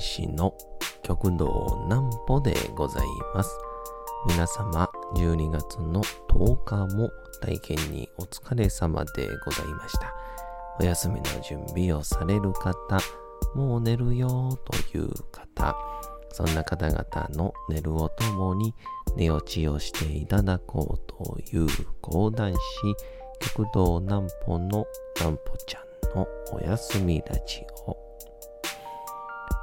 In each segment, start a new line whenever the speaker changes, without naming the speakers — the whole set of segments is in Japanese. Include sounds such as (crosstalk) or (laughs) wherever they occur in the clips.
講談師の極道南歩でございます。皆様、12月の10日も大変にお疲れ様でございました。お休みの準備をされる方、もう寝るよという方、そんな方々の寝るをともに寝落ちをしていただこうという講談師、極道南歩の南歩ちゃんのお休みラジオ。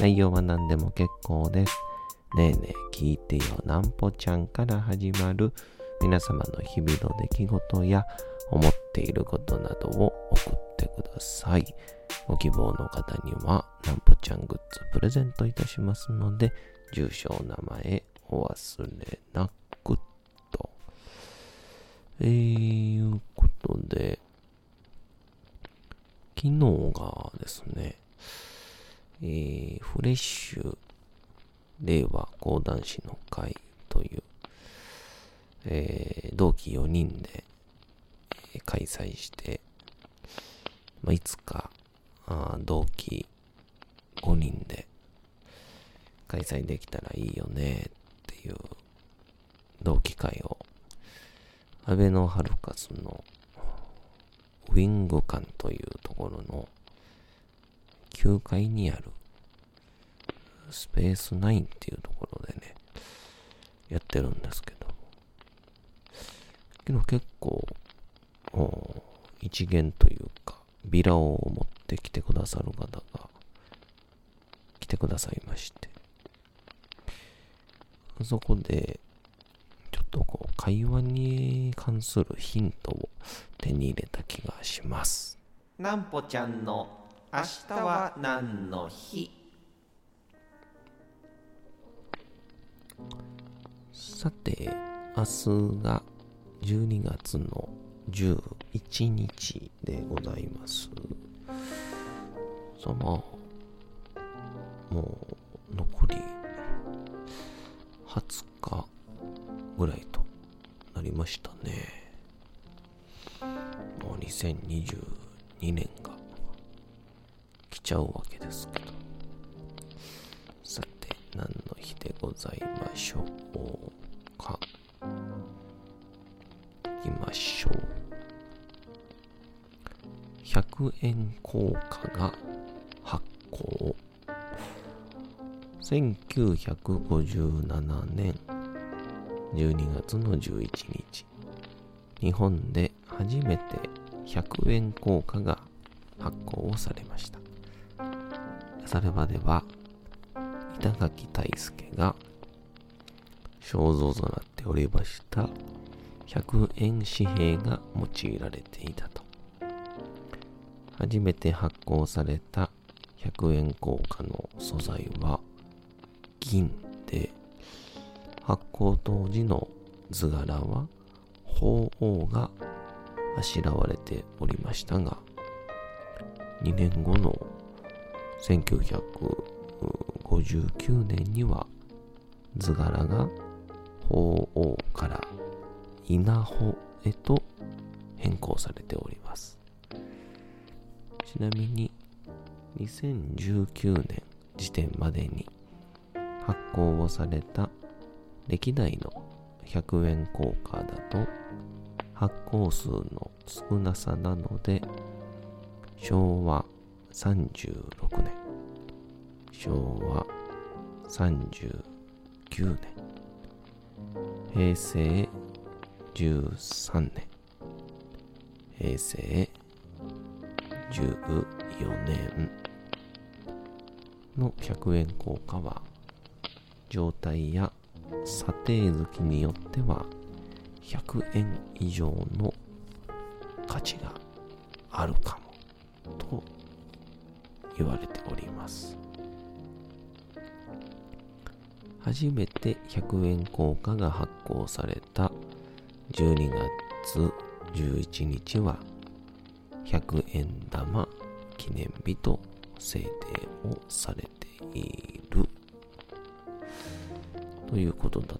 内容は何でも結構です。ねえねえ聞いてよなんぽちゃんから始まる皆様の日々の出来事や思っていることなどを送ってください。ご希望の方にはなんぽちゃんグッズプレゼントいたしますので、住所、お名前お忘れなくと。えー、いうことで、昨日がですね、えー、フレッシュ令和講談師の会という、えー、同期4人で、え、開催して、まあ、いつかあ同期5人で開催できたらいいよねっていう同期会を安倍のハルカスのウィング館というところの9階にあるスペース9っていうところでね、やってるんですけど。けど結構、一元というか、ビラを持ってきてくださる方が来てくださいまして。そこで、ちょっとこう、会話に関するヒントを手に入れた気がします。
なんぽちゃんの明日は何の日？
さて、明日が12月の11日でございます。さあまあ、もう残り20日ぐらいとなりましたね。もう2022年が来ちゃうわけですけど。さて、何の日でございましょうか。いきましょう。100円硬貨が発行。1957年12月の11日。日本で初めて100円硬貨が発行をされました。それまでは板垣大輔が肖像となっておりました100円紙幣が用いられていたと。初めて発行された100円硬貨の素材は銀で、発行当時の図柄は鳳凰があしらわれておりましたが、2年後の1959年には図柄が鳳凰から稲穂へと変更されております。ちなみに2019年時点までに発行をされた歴代の100円硬貨だと発行数の少なさなので昭和36年昭和39年平成13年。平成14年の100円硬貨は状態や査定月によっては100円以上の価値があるかもと言われております。初めて100円硬貨が発行された12月11日は100円玉記念日と制定をされている。ということだっ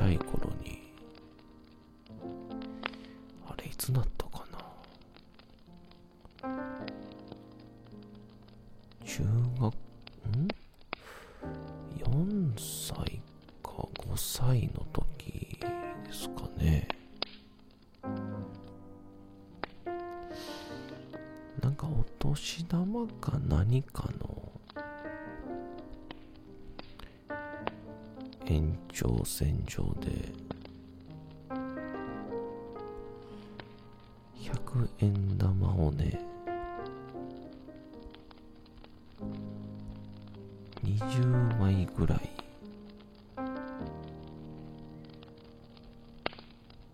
ちゃい頃に。あれいつだっ延長線上で100円玉をね20枚ぐらい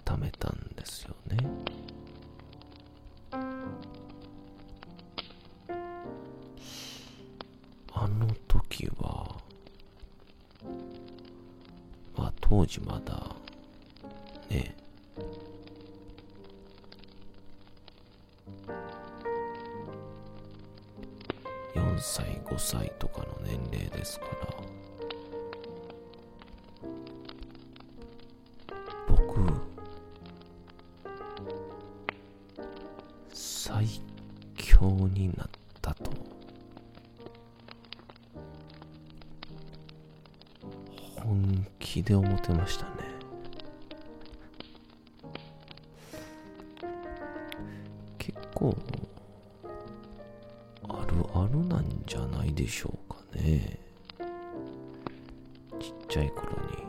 貯めたんですよね。まあ当時まだね4歳5歳とかの年齢ですから。気で思ってましたね。結構あるあるなんじゃないでしょうかね。ちっちゃい頃に。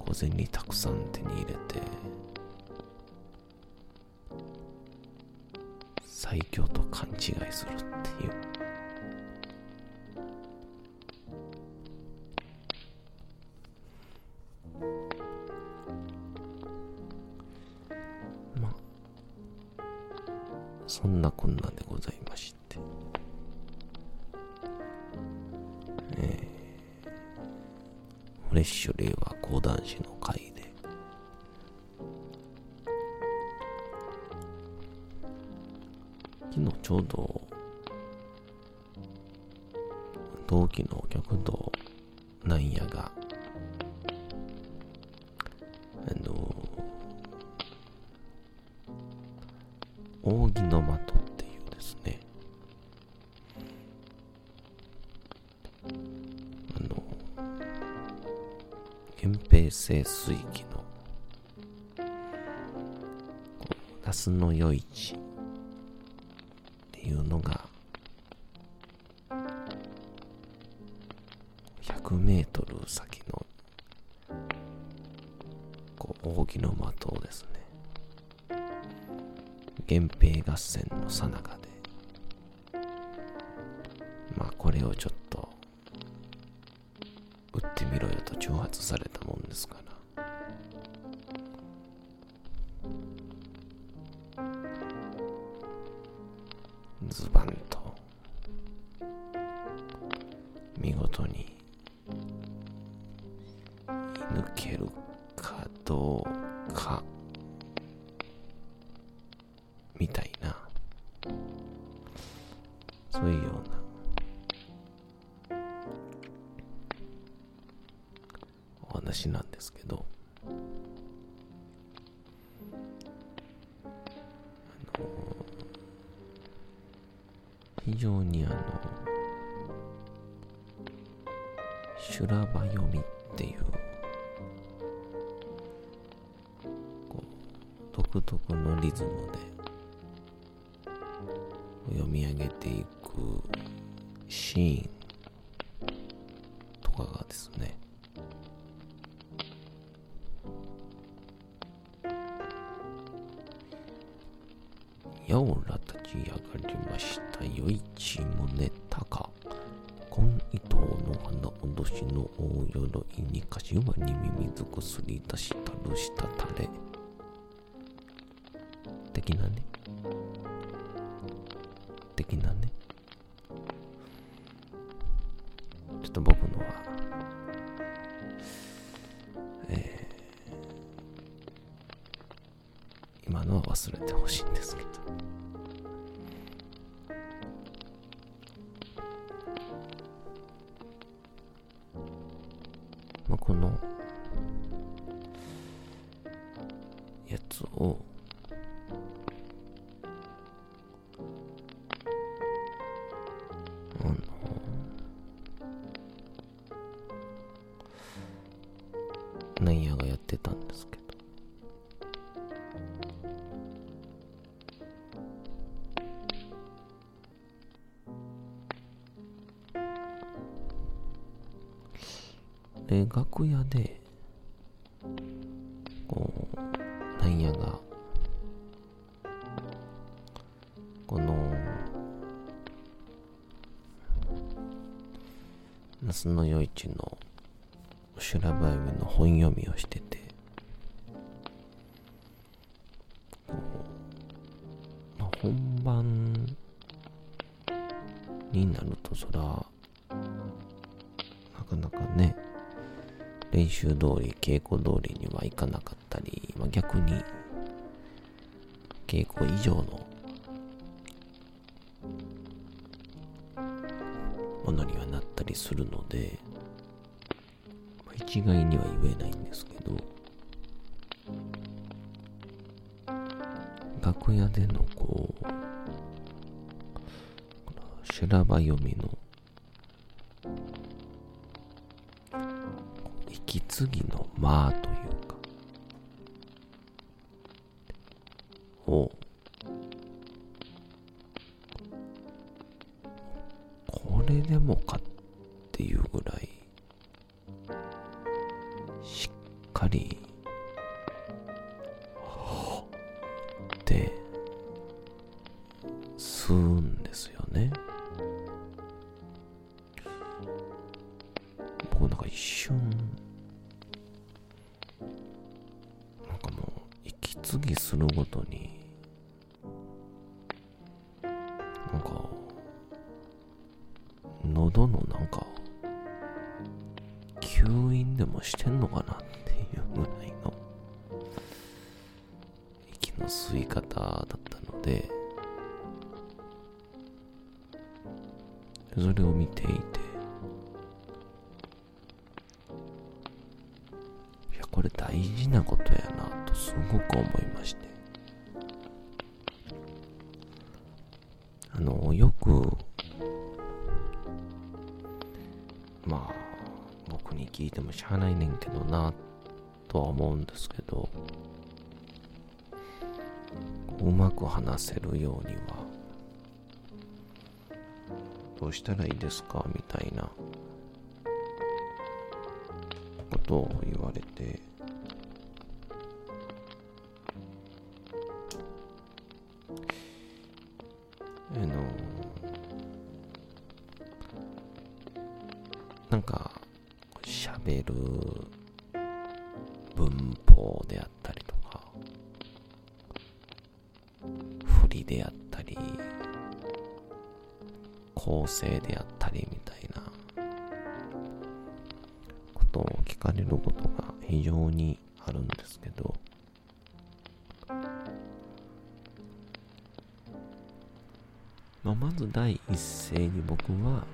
小銭たくさん手に入れて。最強と勘違いするっていう。ッシュ令和講談師の会で。昨日ちょうど同期のお客となんやがこう那須の余市っていうのが100メートル先のこう扇の的をですね源平合戦のさなかでまあこれをちょっと撃ってみろよと挑発されたもんですから。見事に独特のリズムで読み上げていくシーンとかがですね。やおら立ち上がりましたよいちむねたか。今糸の花おどしの大鎧に柏に耳づくすり出したるしたたれ。的なね。的なね。ちょっと僕のはえー、今のは忘れてほしいんですけど。まあ、このやつを楽屋でこうなんやがこの那須の夜市の修羅場指の本読みをしててこう、まあ、本番になるとそら練習通り稽古通りにはいかなかったり、まあ、逆に稽古以上のものにはなったりするので、まあ一概には言えないんですけど楽屋でのこうこの修羅場読みの次の間というか。をこれでもかとでそれを見ていていやこれ大事なことやなとすごく思いまして。あのよくまあ僕に聞いてもしゃあないねんけどなとは思うんですけど。うまく話せるようには。どうしたらいいですか？みたいな。ことを言われて。あのなんか喋る文法であったりであったり構成であったりみたいなことを聞かれることが非常にあるんですけどまあ、まず第一声に僕は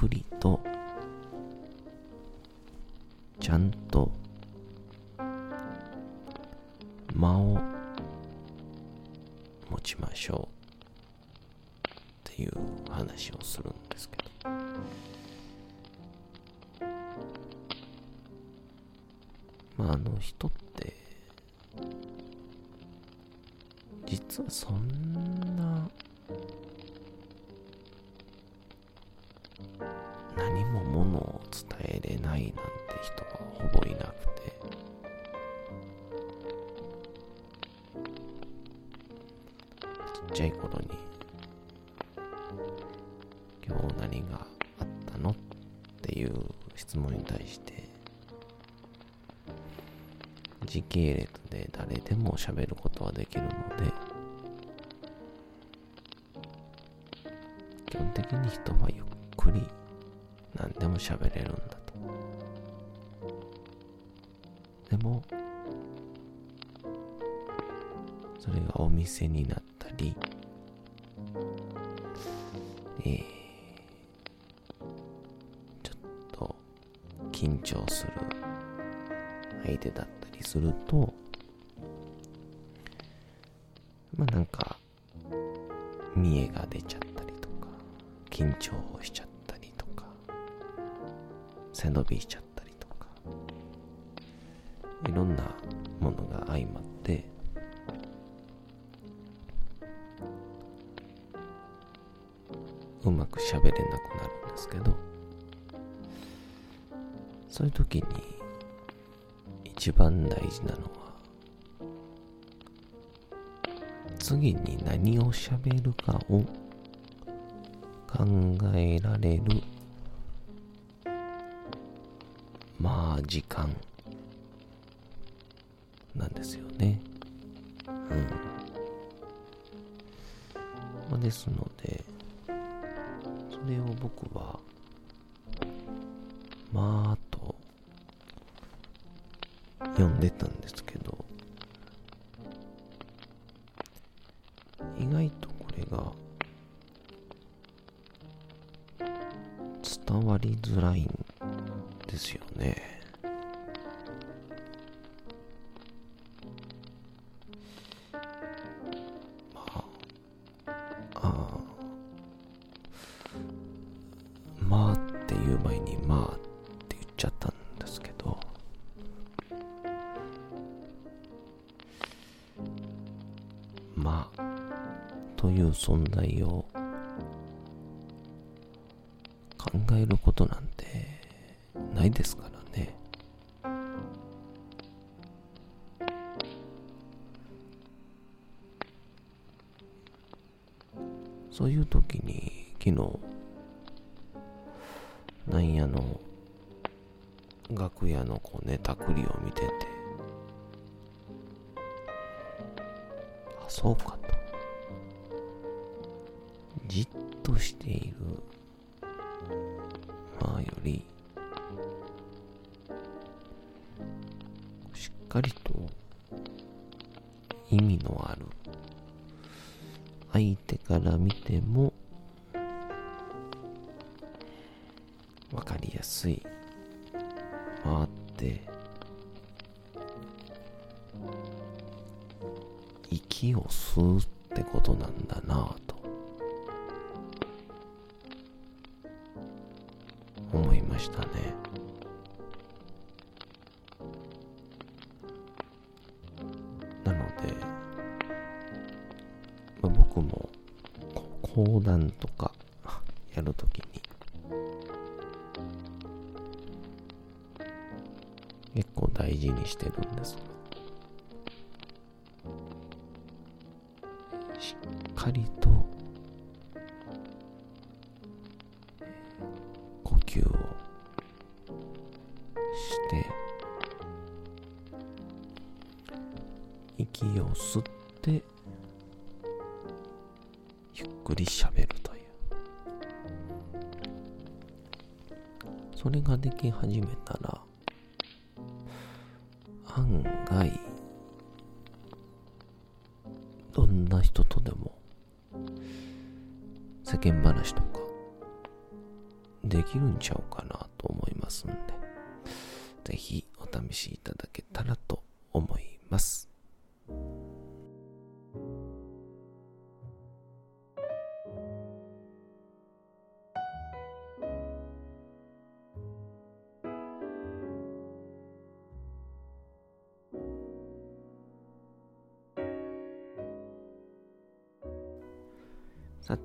くりとほぼいなくてちっちゃい頃に今日何があったのっていう質問に対して時系列で誰でも喋ることはできるので基本的に人はゆっくり何でも喋れるんだ。もそれがお店になったりえー、ちょっと緊張する相手だったりするとまあなんか見栄が出ちゃったりとか緊張しちゃったりとか背伸びしちゃったりんなものが相まってうまく喋れなくなるんですけどそういう時に一番大事なのは次に何を喋るかを考えられるまあ時間。ですよね。うん。まあですのでそれを僕はまあと読んでたんですけど意外とこれが伝わりづらいんですよね。なんやの？楽屋のこうネタ繰りを見てて。あそうかと。じっとしている。まあより。しっかりと。意味のある。相手から見てもすい。回って。息を吸うってことなんだなぁと。思いましたね。なので、僕も講談とか (laughs) やるときに大事にしてるんです。しっかりどんな人とでも世間話とかできるんちゃうかなと思いますんでぜひお試しいただけたらと思います。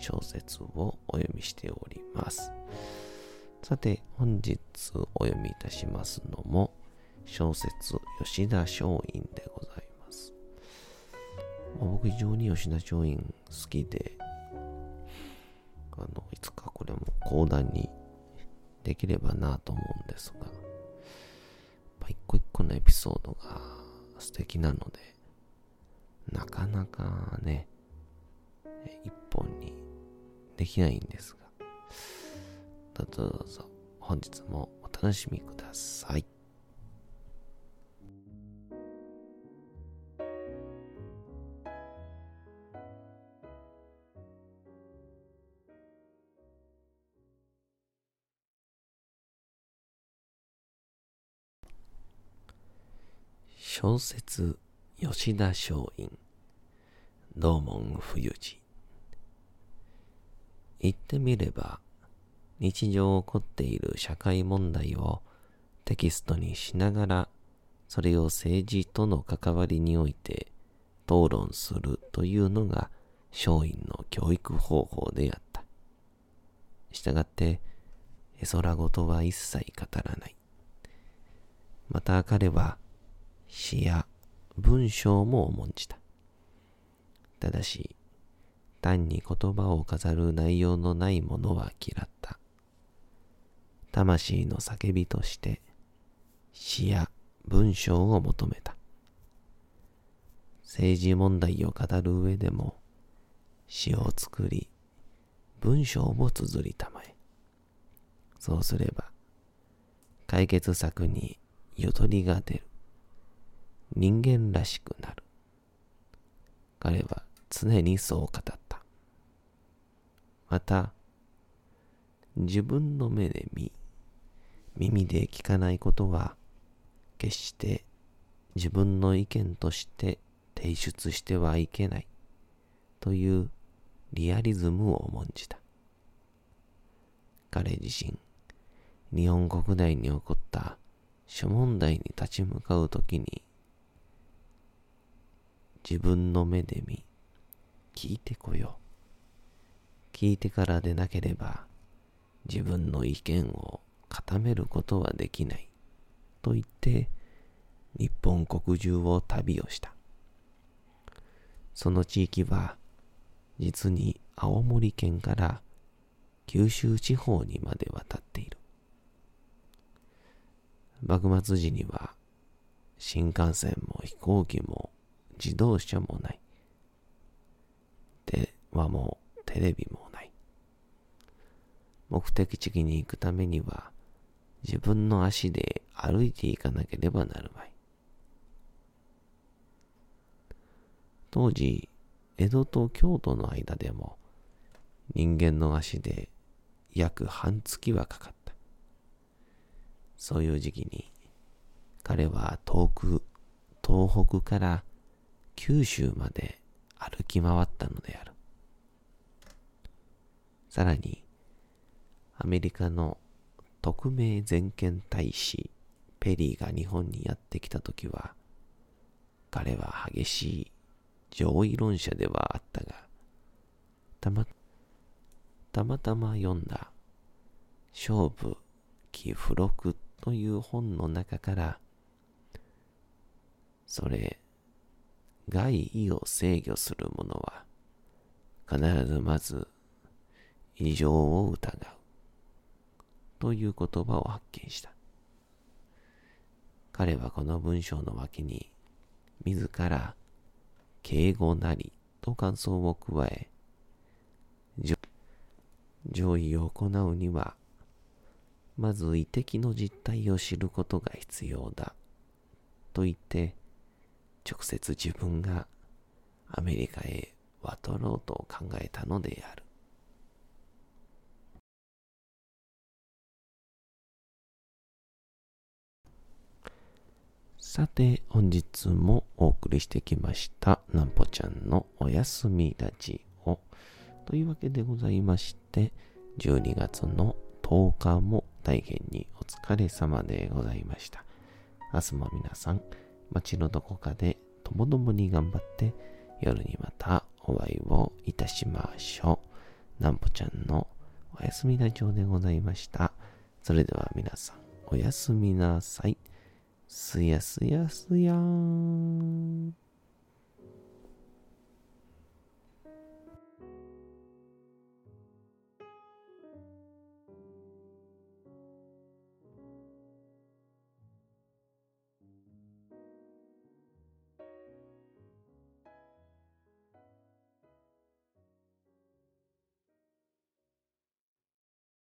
小説をお読みしております。さて、本日お読みいたしますのも、小説吉田松陰でございます。まあ僕非常に吉田松陰好きで、あの、いつかこれも講談にできればなと思うんですが、やっぱ一個一個のエピソードが素敵なので、なかなかね、一本にできないんですが、どうぞどうぞ本日もお楽しみください。小説吉田松陰道門冬治言ってみれば日常起こっている社会問題をテキストにしながらそれを政治との関わりにおいて討論するというのが松陰の教育方法であった。したがって絵空事は一切語らない。また彼は詩や文章も重んじた。ただし、単に言葉を飾る内容のないものは嫌った。魂の叫びとして詩や文章を求めた。政治問題を語る上でも詩を作り、文章を綴りたまえ。そうすれば、解決策にゆとりが出る。人間らしくなる。彼は常にそう語った。また、自分の目で見、耳で聞かないことは、決して自分の意見として提出してはいけないというリアリズムを重んじた。彼自身、日本国内に起こった諸問題に立ち向かうときに、自分の目で見、聞いてこよう。聞いてからでなければ、自分の意見を固めることはできない。と言って、日本国中を旅をした。その地域は、実に青森県から九州地方にまで渡っている。幕末時には、新幹線も飛行機も自動車もない。電話もテレビもない。目的地に行くためには自分の足で歩いていかなければなるまい。当時、江戸と京都の間でも人間の足で約半月はかかった。そういう時期に彼は遠く東北から九州まで歩き回ったのである。さらに、アメリカの特命全権大使ペリーが日本にやってきたときは、彼は激しい上位論者ではあったが、たま、たまたま読んだ勝負記付録という本の中から、それ、外意を制御する者は、必ずまず異常を疑う。という言葉を発見した。彼はこの文章の脇に、自ら敬語なりと感想を加え、上位を行うには、まず遺跡の実態を知ることが必要だ。と言って、直接自分がアメリカへ渡ろうと考えたのである。さて、本日もお送りしてきました、なんぽちゃんのおやすみラジオ。というわけでございまして、12月の10日も大変にお疲れ様でございました。明日も皆さん、街のどこかでともどもに頑張って、夜にまたお会いをいたしましょう。なんぽちゃんのおやすみラジオでございました。それでは皆さん、おやすみなさい。すやすやすやーん。